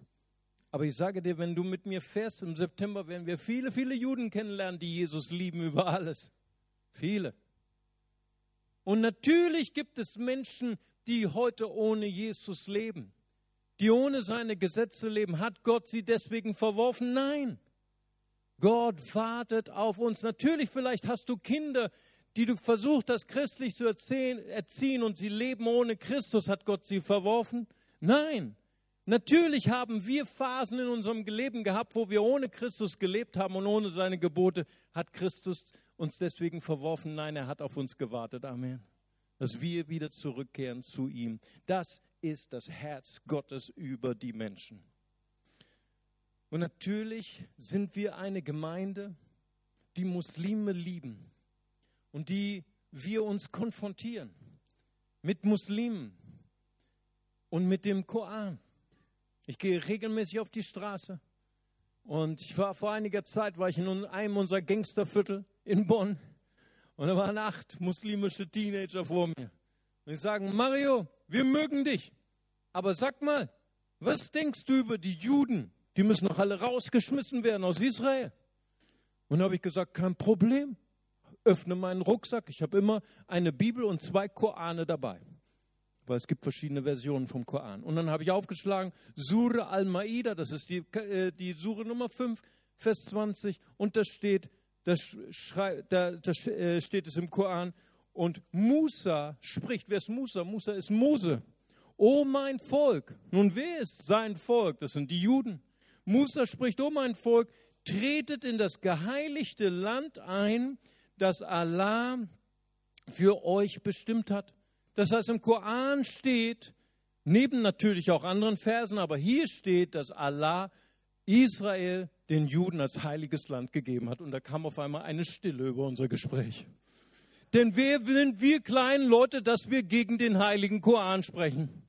A: Aber ich sage dir, wenn du mit mir fährst im September, werden wir viele, viele Juden kennenlernen, die Jesus lieben über alles. Viele. Und natürlich gibt es Menschen, die heute ohne Jesus leben, die ohne seine Gesetze leben. Hat Gott sie deswegen verworfen? Nein. Gott wartet auf uns. Natürlich, vielleicht hast du Kinder, die du versucht hast, christlich zu erziehen und sie leben ohne Christus, hat Gott sie verworfen? Nein. Natürlich haben wir Phasen in unserem Leben gehabt, wo wir ohne Christus gelebt haben und ohne seine Gebote. Hat Christus uns deswegen verworfen? Nein, er hat auf uns gewartet. Amen. Dass wir wieder zurückkehren zu ihm. Das ist das Herz Gottes über die Menschen. Und natürlich sind wir eine Gemeinde, die Muslime lieben und die wir uns konfrontieren mit Muslimen und mit dem Koran. Ich gehe regelmäßig auf die Straße und ich war vor einiger Zeit war ich in einem unserer Gangsterviertel in Bonn und da waren acht muslimische Teenager vor mir. Und ich sagen, Mario, wir mögen dich, aber sag mal, was denkst du über die Juden? Die müssen doch alle rausgeschmissen werden aus Israel. Und da habe ich gesagt, kein Problem öffne meinen Rucksack. Ich habe immer eine Bibel und zwei Korane dabei. Weil es gibt verschiedene Versionen vom Koran. Und dann habe ich aufgeschlagen, Sure al-Maida, das ist die, äh, die Sure Nummer 5, Vers 20. Und da steht, das, schrei, da, das äh, steht es im Koran. Und Musa spricht. Wer ist Musa? Musa ist Mose. O mein Volk. Nun, wer ist sein Volk? Das sind die Juden. Musa spricht, O mein Volk, tretet in das geheiligte Land ein, das Allah für euch bestimmt hat. Das heißt, im Koran steht, neben natürlich auch anderen Versen, aber hier steht, dass Allah Israel den Juden als heiliges Land gegeben hat. Und da kam auf einmal eine Stille über unser Gespräch. Denn wer sind wir kleinen Leute, dass wir gegen den heiligen Koran sprechen?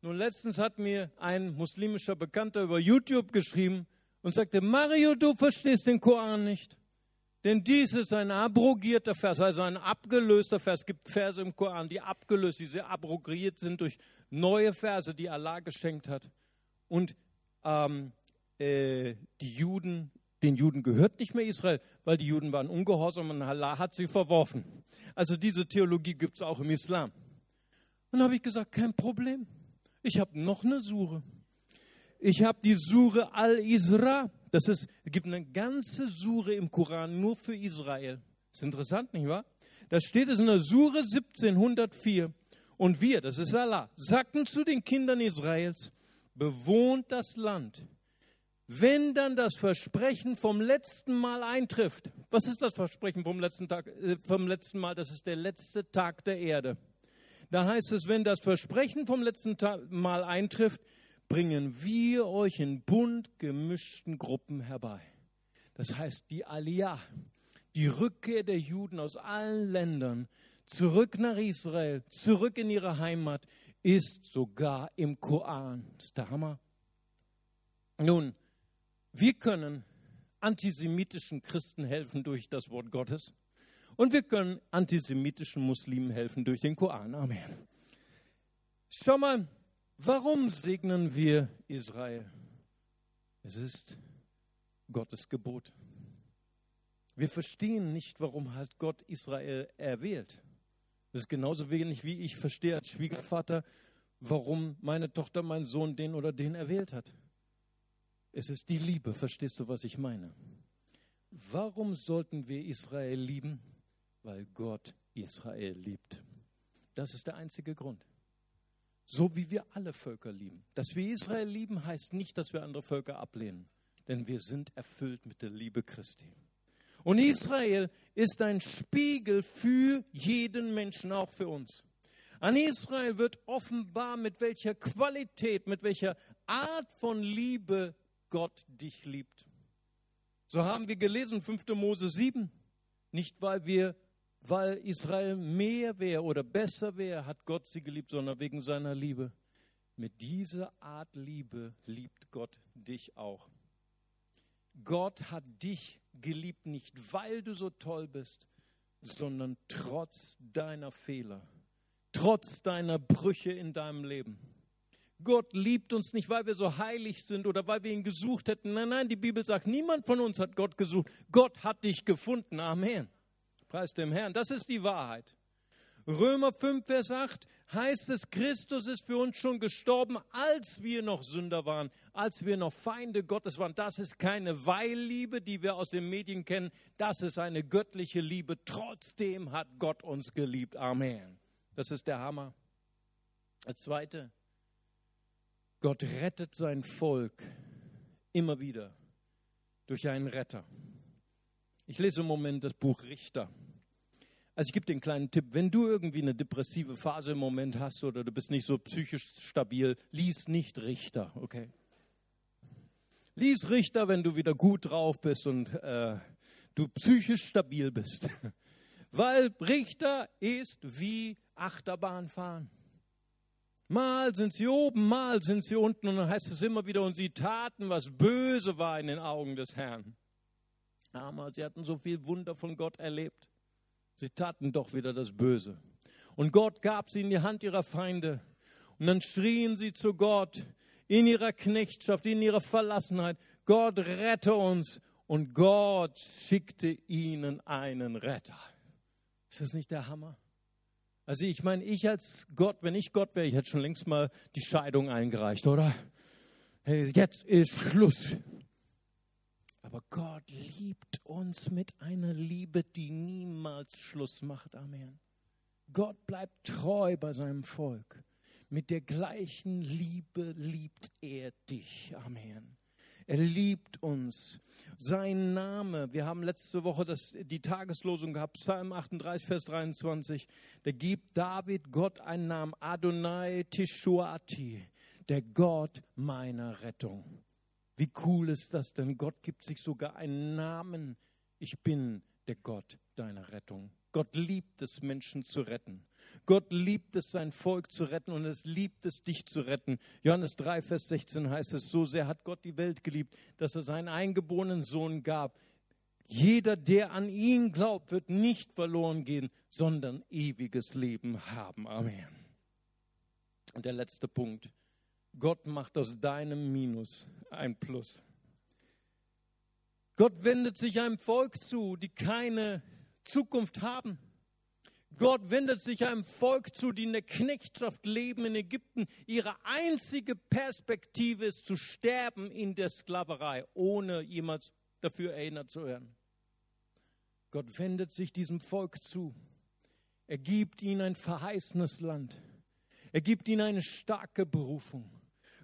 A: Nun, letztens hat mir ein muslimischer Bekannter über YouTube geschrieben und sagte, Mario, du verstehst den Koran nicht. Denn dies ist ein abrogierter Vers, also ein abgelöster Vers. Es gibt Verse im Koran, die abgelöst, die sehr abrogiert sind durch neue Verse, die Allah geschenkt hat. Und ähm, äh, die Juden, den Juden gehört nicht mehr Israel, weil die Juden waren ungehorsam und Allah hat sie verworfen. Also diese Theologie gibt es auch im Islam. Und dann habe ich gesagt, kein Problem. Ich habe noch eine Sure. Ich habe die Sure Al-Isra. Das ist, es gibt eine ganze Sure im Koran nur für Israel. ist interessant, nicht wahr? Da steht es in der Sure 1704. Und wir, das ist Allah, sagten zu den Kindern Israels, bewohnt das Land. Wenn dann das Versprechen vom letzten Mal eintrifft, was ist das Versprechen vom letzten, Tag, äh, vom letzten Mal? Das ist der letzte Tag der Erde. Da heißt es, wenn das Versprechen vom letzten Mal eintrifft, bringen wir euch in bunt gemischten Gruppen herbei. Das heißt, die Aliyah, die Rückkehr der Juden aus allen Ländern zurück nach Israel, zurück in ihre Heimat, ist sogar im Koran. Das ist der Hammer. Nun, wir können antisemitischen Christen helfen durch das Wort Gottes und wir können antisemitischen Muslimen helfen durch den Koran. Amen. Schau mal, Warum segnen wir Israel? Es ist Gottes Gebot. Wir verstehen nicht, warum hat Gott Israel erwählt. Das ist genauso wenig, wie ich verstehe als Schwiegervater, warum meine Tochter, mein Sohn den oder den erwählt hat. Es ist die Liebe, verstehst du, was ich meine? Warum sollten wir Israel lieben? Weil Gott Israel liebt. Das ist der einzige Grund. So wie wir alle Völker lieben. Dass wir Israel lieben, heißt nicht, dass wir andere Völker ablehnen, denn wir sind erfüllt mit der Liebe Christi. Und Israel ist ein Spiegel für jeden Menschen, auch für uns. An Israel wird offenbar, mit welcher Qualität, mit welcher Art von Liebe Gott dich liebt. So haben wir gelesen, 5. Mose 7. Nicht, weil wir weil Israel mehr wäre oder besser wäre, hat Gott sie geliebt, sondern wegen seiner Liebe. Mit dieser Art Liebe liebt Gott dich auch. Gott hat dich geliebt, nicht weil du so toll bist, sondern trotz deiner Fehler, trotz deiner Brüche in deinem Leben. Gott liebt uns nicht, weil wir so heilig sind oder weil wir ihn gesucht hätten. Nein, nein, die Bibel sagt, niemand von uns hat Gott gesucht. Gott hat dich gefunden. Amen. Preis dem Herrn. Das ist die Wahrheit. Römer 5, Vers 8 heißt es, Christus ist für uns schon gestorben, als wir noch Sünder waren, als wir noch Feinde Gottes waren. Das ist keine Weilliebe, die wir aus den Medien kennen. Das ist eine göttliche Liebe. Trotzdem hat Gott uns geliebt. Amen. Das ist der Hammer. Als zweite, Gott rettet sein Volk immer wieder durch einen Retter. Ich lese im Moment das Buch Richter. Also ich gebe dir einen kleinen Tipp, wenn du irgendwie eine depressive Phase im Moment hast oder du bist nicht so psychisch stabil, lies nicht Richter, okay? Lies Richter, wenn du wieder gut drauf bist und äh, du psychisch stabil bist. Weil Richter ist wie Achterbahnfahren. Mal sind sie oben, mal sind sie unten und dann heißt es immer wieder, und sie taten, was böse war in den Augen des Herrn. Aber sie hatten so viel Wunder von Gott erlebt. Sie taten doch wieder das Böse. Und Gott gab sie in die Hand ihrer Feinde. Und dann schrien sie zu Gott in ihrer Knechtschaft, in ihrer Verlassenheit, Gott rette uns. Und Gott schickte ihnen einen Retter. Ist das nicht der Hammer? Also ich meine, ich als Gott, wenn ich Gott wäre, ich hätte schon längst mal die Scheidung eingereicht, oder? Hey, jetzt ist Schluss. Aber Gott liebt uns mit einer Liebe, die niemals Schluss macht. Amen. Gott bleibt treu bei seinem Volk. Mit der gleichen Liebe liebt er dich. Amen. Er liebt uns. sein Name. Wir haben letzte Woche das, die Tageslosung gehabt, Psalm 38, Vers 23. Da gibt David Gott einen Namen, Adonai Tishuati, der Gott meiner Rettung. Wie cool ist das denn? Gott gibt sich sogar einen Namen. Ich bin der Gott deiner Rettung. Gott liebt es, Menschen zu retten. Gott liebt es, sein Volk zu retten und es liebt es, dich zu retten. Johannes 3, Vers 16 heißt es, so sehr hat Gott die Welt geliebt, dass er seinen eingeborenen Sohn gab. Jeder, der an ihn glaubt, wird nicht verloren gehen, sondern ewiges Leben haben. Amen. Und der letzte Punkt. Gott macht aus deinem Minus ein Plus. Gott wendet sich einem Volk zu, die keine Zukunft haben. Gott wendet sich einem Volk zu, die in der Knechtschaft leben in Ägypten. Ihre einzige Perspektive ist zu sterben in der Sklaverei, ohne jemals dafür erinnert zu werden. Gott wendet sich diesem Volk zu. Er gibt ihnen ein verheißenes Land. Er gibt ihnen eine starke Berufung.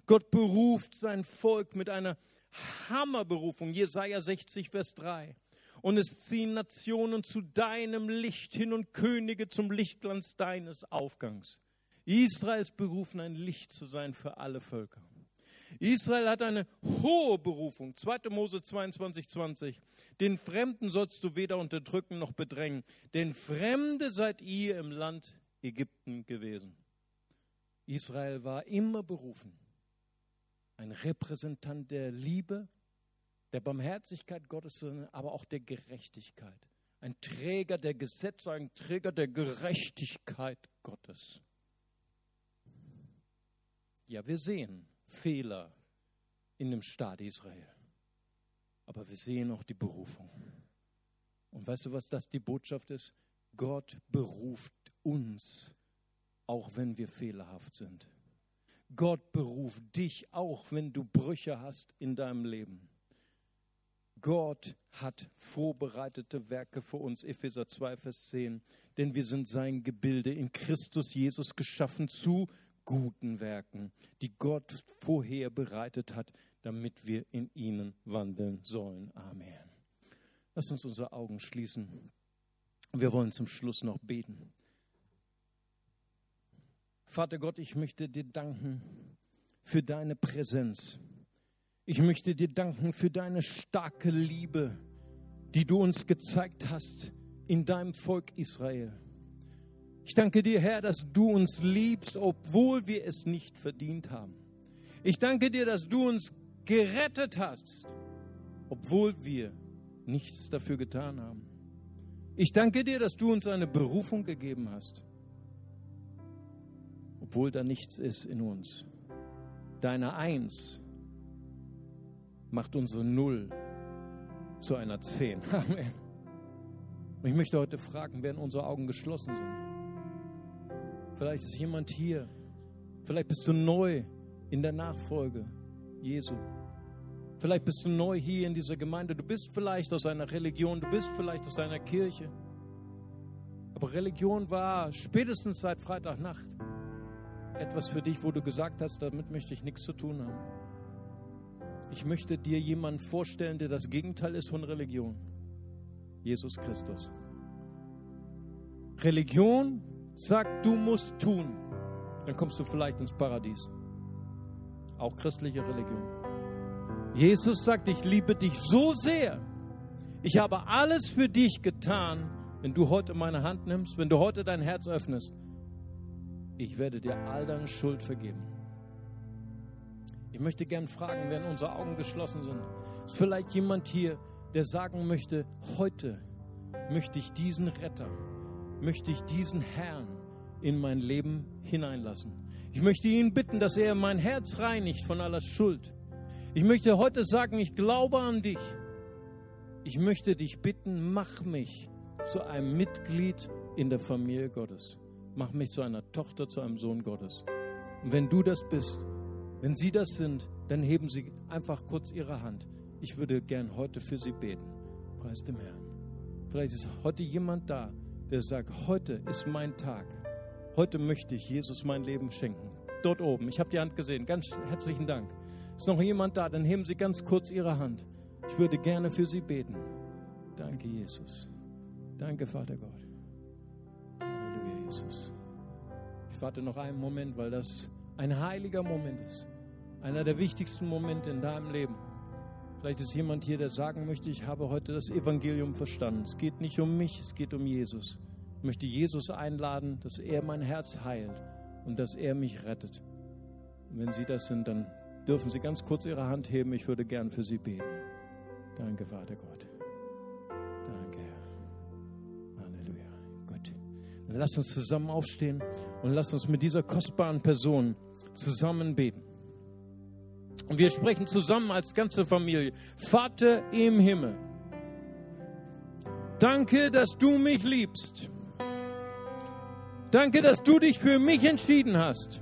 A: Gott beruft sein Volk mit einer Hammerberufung. Jesaja 60, Vers 3 und es ziehen Nationen zu deinem Licht hin und Könige zum Lichtglanz deines Aufgangs. Israel ist berufen, ein Licht zu sein für alle Völker. Israel hat eine hohe Berufung. 2. Mose 22, 20. Den Fremden sollst du weder unterdrücken noch bedrängen, denn Fremde seid ihr im Land Ägypten gewesen. Israel war immer berufen, ein Repräsentant der Liebe der Barmherzigkeit Gottes, aber auch der Gerechtigkeit. Ein Träger der Gesetze, ein Träger der Gerechtigkeit Gottes. Ja, wir sehen Fehler in dem Staat Israel, aber wir sehen auch die Berufung. Und weißt du, was das die Botschaft ist? Gott beruft uns, auch wenn wir fehlerhaft sind. Gott beruft dich, auch wenn du Brüche hast in deinem Leben. Gott hat vorbereitete Werke für uns, Epheser 2, Vers 10. Denn wir sind sein Gebilde in Christus Jesus geschaffen zu guten Werken, die Gott vorher bereitet hat, damit wir in ihnen wandeln sollen. Amen. Lass uns unsere Augen schließen. Wir wollen zum Schluss noch beten. Vater Gott, ich möchte dir danken für deine Präsenz. Ich möchte dir danken für deine starke Liebe, die du uns gezeigt hast in deinem Volk Israel. Ich danke dir, Herr, dass du uns liebst, obwohl wir es nicht verdient haben. Ich danke dir, dass du uns gerettet hast, obwohl wir nichts dafür getan haben. Ich danke dir, dass du uns eine Berufung gegeben hast, obwohl da nichts ist in uns. Deine Eins macht unsere Null zu einer Zehn. Amen. Und ich möchte heute fragen, während unsere Augen geschlossen sind. Vielleicht ist jemand hier. Vielleicht bist du neu in der Nachfolge Jesu. Vielleicht bist du neu hier in dieser Gemeinde. Du bist vielleicht aus einer Religion, du bist vielleicht aus einer Kirche. Aber Religion war spätestens seit Freitagnacht etwas für dich, wo du gesagt hast, damit möchte ich nichts zu tun haben. Ich möchte dir jemanden vorstellen, der das Gegenteil ist von Religion. Jesus Christus. Religion sagt, du musst tun. Dann kommst du vielleicht ins Paradies. Auch christliche Religion. Jesus sagt, ich liebe dich so sehr. Ich habe alles für dich getan, wenn du heute meine Hand nimmst, wenn du heute dein Herz öffnest. Ich werde dir all deine Schuld vergeben. Ich möchte gern fragen, während unsere Augen geschlossen sind, ist vielleicht jemand hier, der sagen möchte, heute möchte ich diesen Retter, möchte ich diesen Herrn in mein Leben hineinlassen. Ich möchte ihn bitten, dass er mein Herz reinigt von aller Schuld. Ich möchte heute sagen, ich glaube an dich. Ich möchte dich bitten, mach mich zu einem Mitglied in der Familie Gottes. Mach mich zu einer Tochter, zu einem Sohn Gottes. Und wenn du das bist, wenn Sie das sind, dann heben Sie einfach kurz Ihre Hand. Ich würde gern heute für Sie beten. Preis dem Herrn. Vielleicht ist heute jemand da, der sagt, heute ist mein Tag. Heute möchte ich Jesus mein Leben schenken. Dort oben, ich habe die Hand gesehen. Ganz herzlichen Dank. Ist noch jemand da? Dann heben Sie ganz kurz Ihre Hand. Ich würde gerne für sie beten. Danke, Jesus. Danke, Vater Gott. Jesus. Ich warte noch einen Moment, weil das ein heiliger Moment ist. Einer der wichtigsten Momente in deinem Leben. Vielleicht ist jemand hier, der sagen möchte, ich habe heute das Evangelium verstanden. Es geht nicht um mich, es geht um Jesus. Ich möchte Jesus einladen, dass er mein Herz heilt und dass er mich rettet. Und wenn Sie das sind, dann dürfen Sie ganz kurz Ihre Hand heben. Ich würde gern für Sie beten. Danke, Vater Gott. Lasst uns zusammen aufstehen und lasst uns mit dieser kostbaren Person zusammen beten. Und wir sprechen zusammen als ganze Familie. Vater im Himmel, danke, dass du mich liebst. Danke, dass du dich für mich entschieden hast.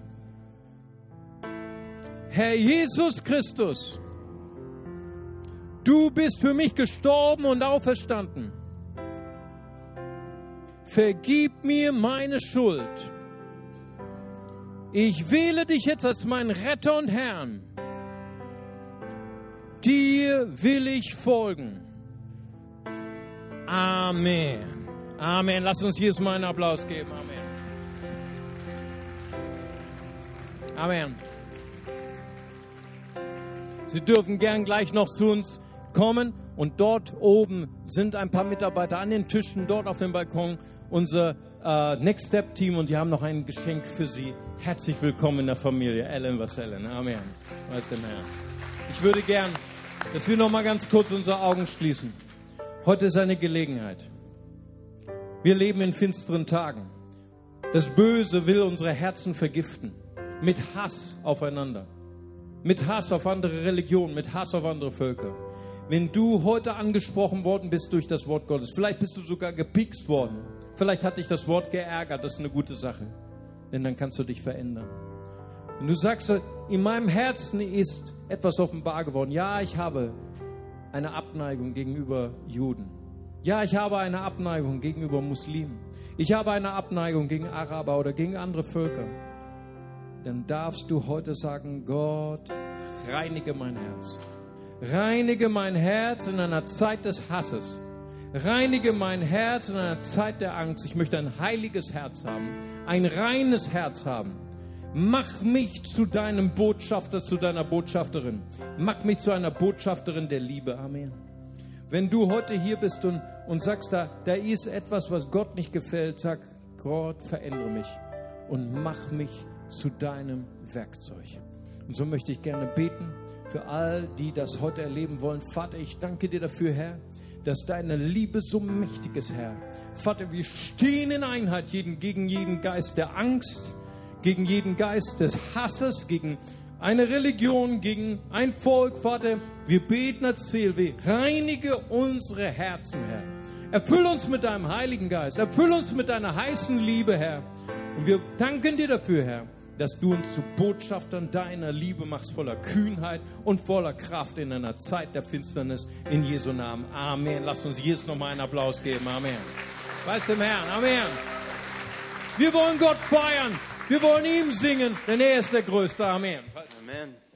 A: Herr Jesus Christus, du bist für mich gestorben und auferstanden. Vergib mir meine Schuld. Ich wähle dich jetzt als meinen Retter und Herrn. Dir will ich folgen. Amen. Amen. Lass uns Jesus mal einen Applaus geben. Amen. Amen. Sie dürfen gern gleich noch zu uns kommen und dort oben sind ein paar Mitarbeiter an den Tischen, dort auf dem Balkon, unser äh, Next Step Team und die haben noch ein Geschenk für Sie. Herzlich willkommen in der Familie Ellen Vassellen. Amen. Weiß dem Herrn. Ich würde gern, dass wir noch mal ganz kurz unsere Augen schließen. Heute ist eine Gelegenheit. Wir leben in finsteren Tagen. Das Böse will unsere Herzen vergiften mit Hass aufeinander, mit Hass auf andere Religionen, mit Hass auf andere Völker. Wenn du heute angesprochen worden bist durch das Wort Gottes, vielleicht bist du sogar gepikst worden, vielleicht hat dich das Wort geärgert, das ist eine gute Sache, denn dann kannst du dich verändern. Wenn du sagst, in meinem Herzen ist etwas offenbar geworden, ja, ich habe eine Abneigung gegenüber Juden. Ja, ich habe eine Abneigung gegenüber Muslimen. Ich habe eine Abneigung gegen Araber oder gegen andere Völker dann darfst du heute sagen, Gott, reinige mein Herz. Reinige mein Herz in einer Zeit des Hasses. Reinige mein Herz in einer Zeit der Angst. Ich möchte ein heiliges Herz haben, ein reines Herz haben. Mach mich zu deinem Botschafter, zu deiner Botschafterin. Mach mich zu einer Botschafterin der Liebe. Amen. Wenn du heute hier bist und, und sagst, da, da ist etwas, was Gott nicht gefällt, sag, Gott, verändere mich und mach mich zu deinem Werkzeug. Und so möchte ich gerne beten für all, die das heute erleben wollen. Vater, ich danke dir dafür, Herr, dass deine Liebe so mächtig ist, Herr. Vater, wir stehen in Einheit jeden, gegen jeden Geist der Angst, gegen jeden Geist des Hasses, gegen eine Religion, gegen ein Volk, Vater. Wir beten als CLW, reinige unsere Herzen, Herr. Erfüll uns mit deinem Heiligen Geist, erfüll uns mit deiner heißen Liebe, Herr. Und wir danken dir dafür, Herr dass du uns zu Botschaftern deiner Liebe machst, voller Kühnheit und voller Kraft in einer Zeit der Finsternis. In Jesu Namen. Amen. Lasst uns Jesus nochmal einen Applaus geben. Amen. Weiß dem Herrn. Amen. Wir wollen Gott feiern. Wir wollen ihm singen, denn er ist der Größte. Amen. Amen.